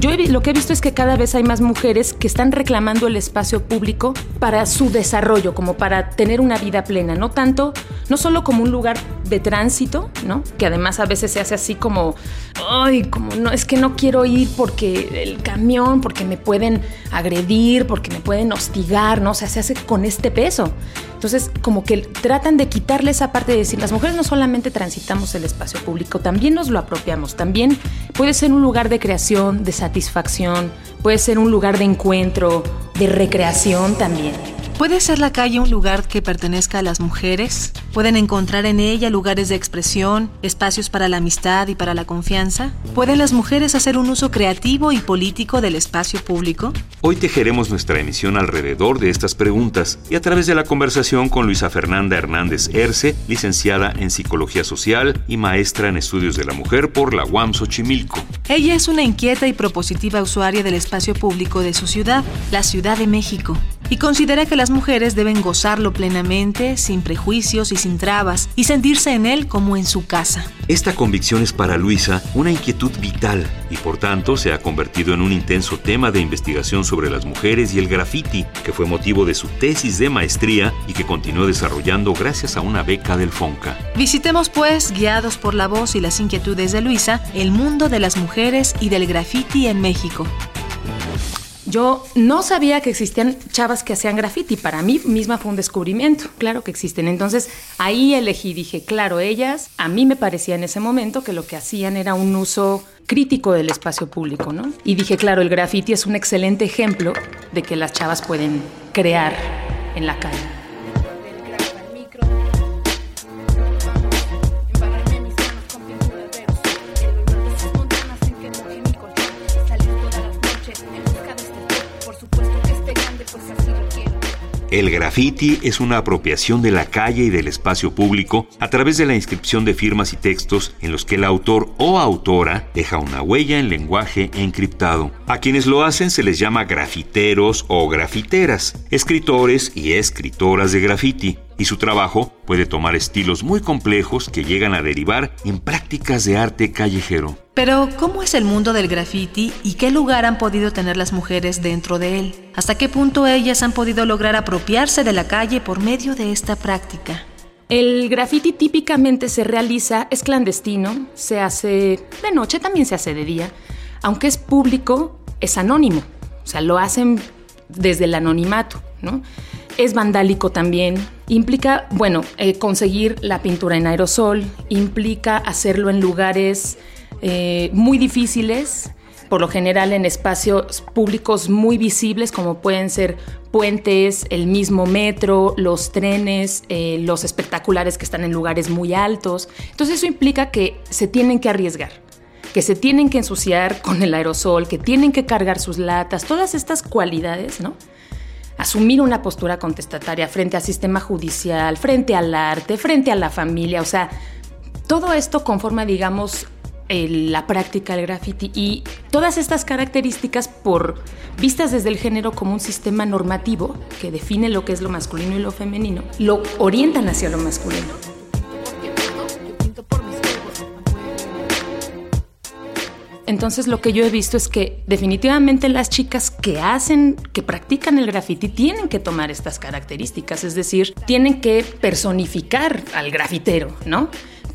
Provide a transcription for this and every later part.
Yo lo que he visto es que cada vez hay más mujeres que están reclamando el espacio público para su desarrollo, como para tener una vida plena, no tanto, no solo como un lugar de tránsito, ¿no? Que además a veces se hace así como, ay, como no, es que no quiero ir porque el camión, porque me pueden agredir, porque me pueden hostigar, ¿no? O sea, se hace con este peso. Entonces, como que tratan de quitarle esa parte de decir, las mujeres no solamente transitamos el espacio público, también nos lo apropiamos, también puede ser un lugar de creación, de satisfacción, puede ser un lugar de encuentro, de recreación también. ¿Puede ser la calle un lugar que pertenezca a las mujeres? ¿Pueden encontrar en ella lugares de expresión, espacios para la amistad y para la confianza? ¿Pueden las mujeres hacer un uso creativo y político del espacio público? Hoy tejeremos nuestra emisión alrededor de estas preguntas y a través de la conversación con Luisa Fernanda Hernández Erce, licenciada en Psicología Social y maestra en Estudios de la Mujer por la UAM Xochimilco. Ella es una inquieta y propositiva usuaria del espacio público de su ciudad, la Ciudad de México y considera que las mujeres deben gozarlo plenamente, sin prejuicios y sin trabas, y sentirse en él como en su casa. Esta convicción es para Luisa una inquietud vital y por tanto se ha convertido en un intenso tema de investigación sobre las mujeres y el graffiti, que fue motivo de su tesis de maestría y que continuó desarrollando gracias a una beca del FONCA. Visitemos pues, guiados por la voz y las inquietudes de Luisa, el mundo de las mujeres y del graffiti en México. Yo no sabía que existían chavas que hacían graffiti. Para mí misma fue un descubrimiento. Claro que existen. Entonces ahí elegí, dije, claro, ellas, a mí me parecía en ese momento que lo que hacían era un uso crítico del espacio público, ¿no? Y dije, claro, el graffiti es un excelente ejemplo de que las chavas pueden crear en la calle. El graffiti es una apropiación de la calle y del espacio público a través de la inscripción de firmas y textos en los que el autor o autora deja una huella en lenguaje encriptado. A quienes lo hacen se les llama grafiteros o grafiteras, escritores y escritoras de graffiti y su trabajo puede tomar estilos muy complejos que llegan a derivar en prácticas de arte callejero. Pero, ¿cómo es el mundo del graffiti y qué lugar han podido tener las mujeres dentro de él? ¿Hasta qué punto ellas han podido lograr apropiarse de la calle por medio de esta práctica? El graffiti típicamente se realiza, es clandestino, se hace de noche, también se hace de día. Aunque es público, es anónimo. O sea, lo hacen desde el anonimato, ¿no? Es vandálico también. Implica, bueno, eh, conseguir la pintura en aerosol, implica hacerlo en lugares eh, muy difíciles, por lo general en espacios públicos muy visibles, como pueden ser puentes, el mismo metro, los trenes, eh, los espectaculares que están en lugares muy altos. Entonces eso implica que se tienen que arriesgar que se tienen que ensuciar con el aerosol, que tienen que cargar sus latas, todas estas cualidades, ¿no? Asumir una postura contestataria frente al sistema judicial, frente al arte, frente a la familia, o sea, todo esto conforma, digamos, la práctica del graffiti y todas estas características por vistas desde el género como un sistema normativo que define lo que es lo masculino y lo femenino, lo orientan hacia lo masculino. Entonces lo que yo he visto es que definitivamente las chicas que hacen, que practican el graffiti, tienen que tomar estas características, es decir, tienen que personificar al grafitero, ¿no?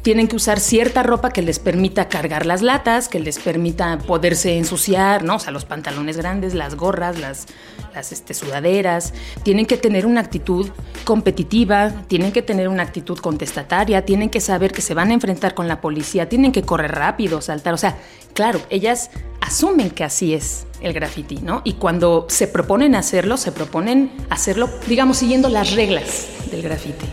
Tienen que usar cierta ropa que les permita cargar las latas, que les permita poderse ensuciar, ¿no? O sea, los pantalones grandes, las gorras, las, las este, sudaderas. Tienen que tener una actitud competitiva, tienen que tener una actitud contestataria, tienen que saber que se van a enfrentar con la policía, tienen que correr rápido, saltar. O sea, claro, ellas asumen que así es el graffiti, ¿no? Y cuando se proponen hacerlo, se proponen hacerlo, digamos, siguiendo las reglas del graffiti.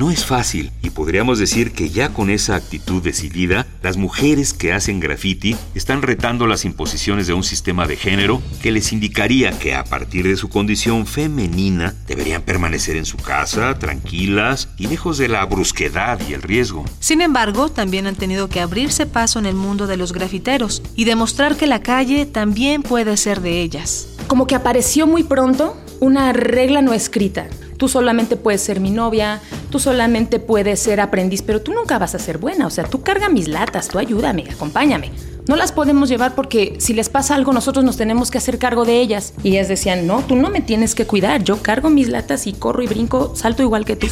No es fácil y podríamos decir que ya con esa actitud decidida, las mujeres que hacen graffiti están retando las imposiciones de un sistema de género que les indicaría que a partir de su condición femenina deberían permanecer en su casa, tranquilas y lejos de la brusquedad y el riesgo. Sin embargo, también han tenido que abrirse paso en el mundo de los grafiteros y demostrar que la calle también puede ser de ellas. Como que apareció muy pronto una regla no escrita. Tú solamente puedes ser mi novia, tú solamente puedes ser aprendiz, pero tú nunca vas a ser buena. O sea, tú carga mis latas, tú ayúdame, acompáñame. No las podemos llevar porque si les pasa algo nosotros nos tenemos que hacer cargo de ellas. Y ellas decían, no, tú no me tienes que cuidar, yo cargo mis latas y corro y brinco, salto igual que tú.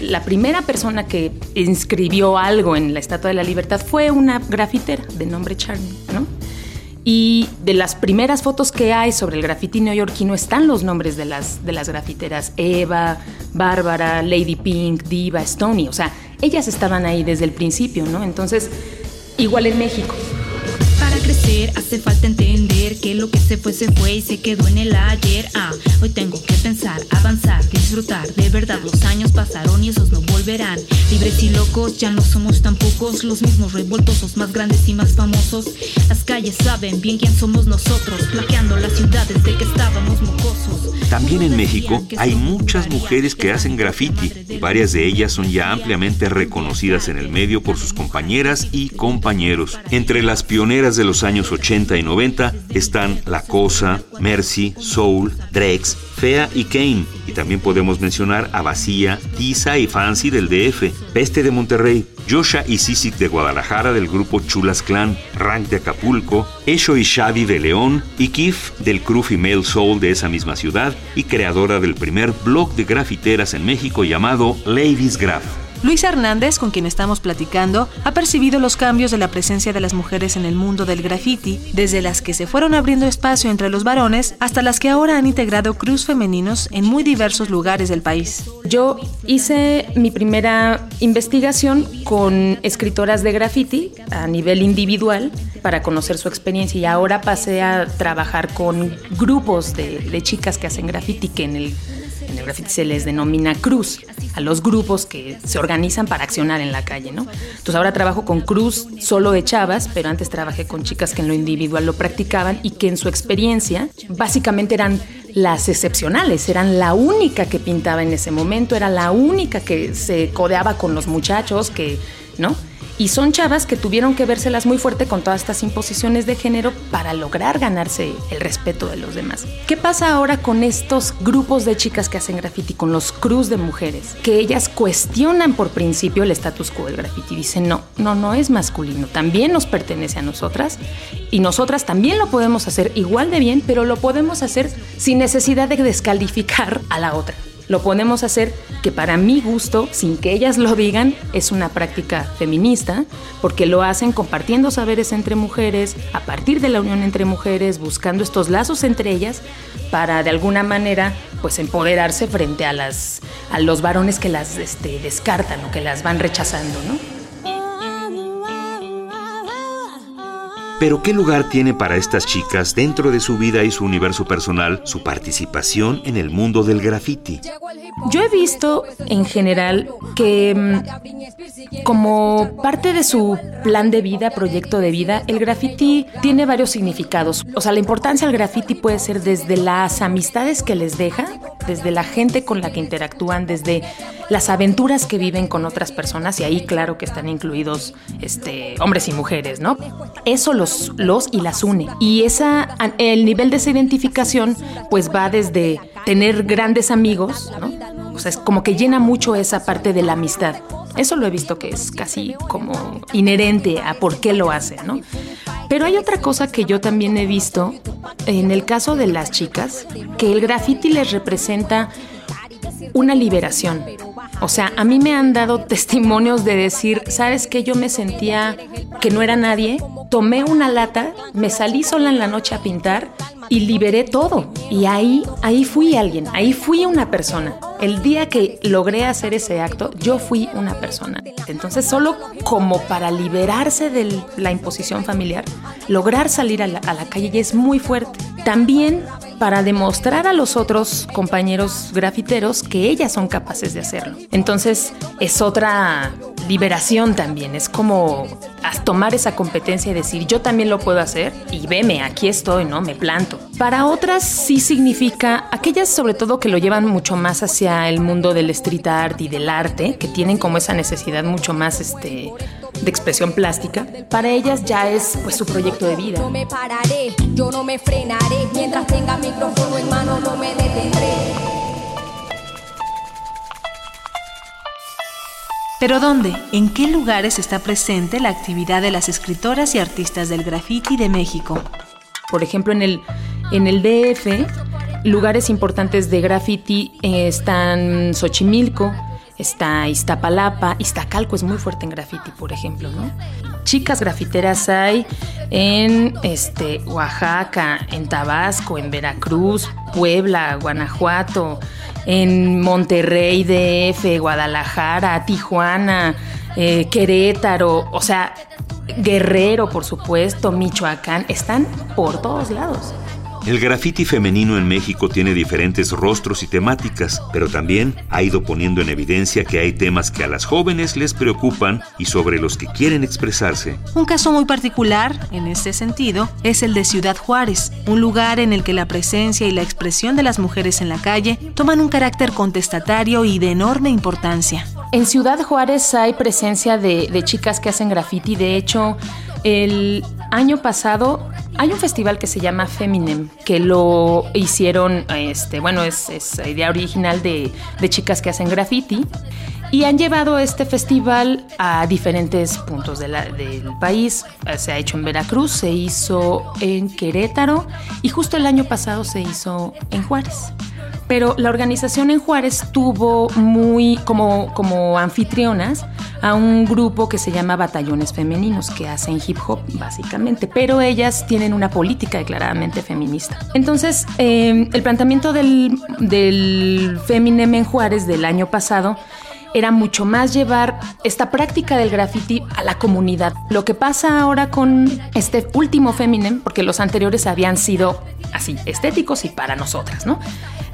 La primera persona que inscribió algo en la Estatua de la Libertad fue una grafitera de nombre Charlie, ¿no? Y de las primeras fotos que hay sobre el grafiti neoyorquino están los nombres de las, de las grafiteras. Eva, Bárbara, Lady Pink, Diva, Stony. O sea, ellas estaban ahí desde el principio, ¿no? Entonces, igual en México crecer hace falta entender que lo que se fue se fue y se quedó en el ayer. Ah, hoy tengo que pensar, avanzar, disfrutar. De verdad los años pasaron y esos no volverán. Libres y locos ya no somos tan pocos, los mismos revoltosos, más grandes y más famosos. Las calles saben bien quién somos nosotros, plaqueando las ciudades de que estábamos mocosos. También en México hay muchas mujeres que hacen graffiti y varias de ellas son ya ampliamente reconocidas en el medio por sus compañeras y compañeros. Entre las pioneras de los años 80 y 90 están La Cosa, Mercy, Soul, Drex, Fea y Kane. Y también podemos mencionar a Vacía, Tiza y Fancy del DF, Peste de Monterrey, Yosha y Sisic de Guadalajara del grupo Chulas Clan, Rank de Acapulco, Esho y Shadi de León y Kif del crew Female Soul de esa misma ciudad y creadora del primer blog de grafiteras en México llamado Ladies Graph. Luis Hernández, con quien estamos platicando, ha percibido los cambios de la presencia de las mujeres en el mundo del graffiti, desde las que se fueron abriendo espacio entre los varones hasta las que ahora han integrado cruz femeninos en muy diversos lugares del país. Yo hice mi primera investigación con escritoras de graffiti a nivel individual para conocer su experiencia y ahora pasé a trabajar con grupos de, de chicas que hacen graffiti que en el se les denomina cruz a los grupos que se organizan para accionar en la calle, ¿no? Entonces ahora trabajo con cruz solo de chavas, pero antes trabajé con chicas que en lo individual lo practicaban y que en su experiencia básicamente eran las excepcionales, eran la única que pintaba en ese momento, era la única que se codeaba con los muchachos, que, ¿no? Y son chavas que tuvieron que vérselas muy fuerte con todas estas imposiciones de género para lograr ganarse el respeto de los demás. ¿Qué pasa ahora con estos grupos de chicas que hacen graffiti, con los cruz de mujeres? Que ellas cuestionan por principio el status quo del graffiti. Dicen, no, no, no es masculino, también nos pertenece a nosotras y nosotras también lo podemos hacer igual de bien, pero lo podemos hacer sin necesidad de descalificar a la otra lo podemos hacer que para mi gusto, sin que ellas lo digan, es una práctica feminista, porque lo hacen compartiendo saberes entre mujeres, a partir de la unión entre mujeres, buscando estos lazos entre ellas, para de alguna manera pues empoderarse frente a las a los varones que las este, descartan o que las van rechazando, ¿no? Pero ¿qué lugar tiene para estas chicas dentro de su vida y su universo personal su participación en el mundo del graffiti? Yo he visto en general que mm, como parte de su plan de vida, proyecto de vida, el graffiti tiene varios significados. O sea, la importancia del graffiti puede ser desde las amistades que les deja, desde la gente con la que interactúan, desde las aventuras que viven con otras personas, y ahí claro que están incluidos este, hombres y mujeres, ¿no? Eso los, los y las une. Y esa, el nivel de esa identificación pues va desde tener grandes amigos, ¿no? O sea, es como que llena mucho esa parte de la amistad. Eso lo he visto que es casi como inherente a por qué lo hacen, ¿no? Pero hay otra cosa que yo también he visto en el caso de las chicas, que el graffiti les representa una liberación. O sea, a mí me han dado testimonios de decir, ¿sabes qué? Yo me sentía que no era nadie, tomé una lata, me salí sola en la noche a pintar y liberé todo. Y ahí, ahí fui alguien, ahí fui una persona. El día que logré hacer ese acto, yo fui una persona. Entonces, solo como para liberarse de la imposición familiar, lograr salir a la, a la calle es muy fuerte. También para demostrar a los otros compañeros grafiteros que ellas son capaces de hacerlo. Entonces es otra liberación también, es como tomar esa competencia y decir yo también lo puedo hacer y veme, aquí estoy, ¿no? Me planto. Para otras sí significa, aquellas sobre todo que lo llevan mucho más hacia el mundo del street art y del arte, que tienen como esa necesidad mucho más este de expresión plástica, para ellas ya es pues su proyecto de vida. No me pararé, yo no me frenaré, mientras tenga micrófono en mano no me detendré. ¿Pero dónde? ¿En qué lugares está presente la actividad de las escritoras y artistas del graffiti de México? Por ejemplo, en el, en el DF, lugares importantes de graffiti eh, están Xochimilco, está Iztapalapa, Iztacalco es muy fuerte en graffiti, por ejemplo, ¿no? Chicas grafiteras hay en este, Oaxaca, en Tabasco, en Veracruz, Puebla, Guanajuato, en Monterrey, DF, Guadalajara, Tijuana, eh, Querétaro, o sea, Guerrero, por supuesto, Michoacán, están por todos lados. El graffiti femenino en México tiene diferentes rostros y temáticas, pero también ha ido poniendo en evidencia que hay temas que a las jóvenes les preocupan y sobre los que quieren expresarse. Un caso muy particular, en este sentido, es el de Ciudad Juárez, un lugar en el que la presencia y la expresión de las mujeres en la calle toman un carácter contestatario y de enorme importancia. En Ciudad Juárez hay presencia de, de chicas que hacen graffiti, de hecho, el año pasado hay un festival que se llama Feminem, que lo hicieron, este, bueno, es, idea original de, chicas que hacen graffiti. Y han llevado este festival a diferentes puntos del país. Se ha hecho en Veracruz, se hizo en Querétaro y justo el año pasado se hizo en Juárez pero la organización en Juárez tuvo muy como, como anfitrionas a un grupo que se llama Batallones Femeninos, que hacen hip hop básicamente, pero ellas tienen una política declaradamente feminista. Entonces, em, el planteamiento del, del Feminem en Juárez del año pasado era mucho más llevar esta práctica del graffiti a la comunidad. Lo que pasa ahora con este último Feminem, porque los anteriores habían sido así, estéticos y para nosotras, ¿no?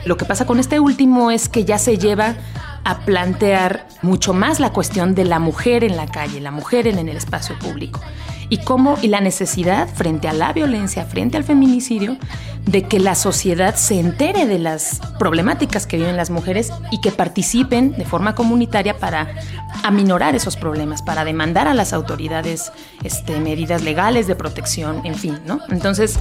Lo que pasa con este último es que ya se lleva a plantear mucho más la cuestión de la mujer en la calle, la mujer en el espacio público y cómo y la necesidad frente a la violencia, frente al feminicidio, de que la sociedad se entere de las problemáticas que viven las mujeres y que participen de forma comunitaria para aminorar esos problemas, para demandar a las autoridades este, medidas legales de protección, en fin, ¿no? Entonces,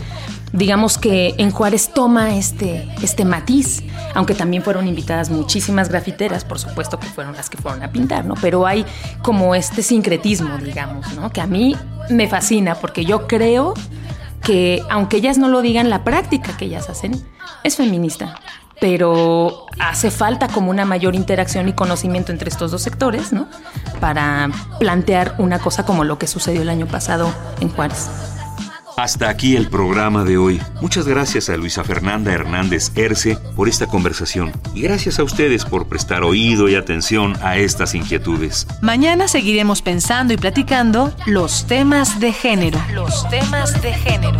digamos que en Juárez toma este, este matiz, aunque también fueron invitadas muchísimas grafiteras, por supuesto que fueron las que fueron a pintar, ¿no? Pero hay como este sincretismo, digamos, ¿no? Que a mí me fascina porque yo creo que, aunque ellas no lo digan, la práctica que ellas hacen es feminista pero hace falta como una mayor interacción y conocimiento entre estos dos sectores, ¿no? Para plantear una cosa como lo que sucedió el año pasado en Juárez. Hasta aquí el programa de hoy. Muchas gracias a Luisa Fernanda Hernández Erce por esta conversación y gracias a ustedes por prestar oído y atención a estas inquietudes. Mañana seguiremos pensando y platicando los temas de género. Los temas de género.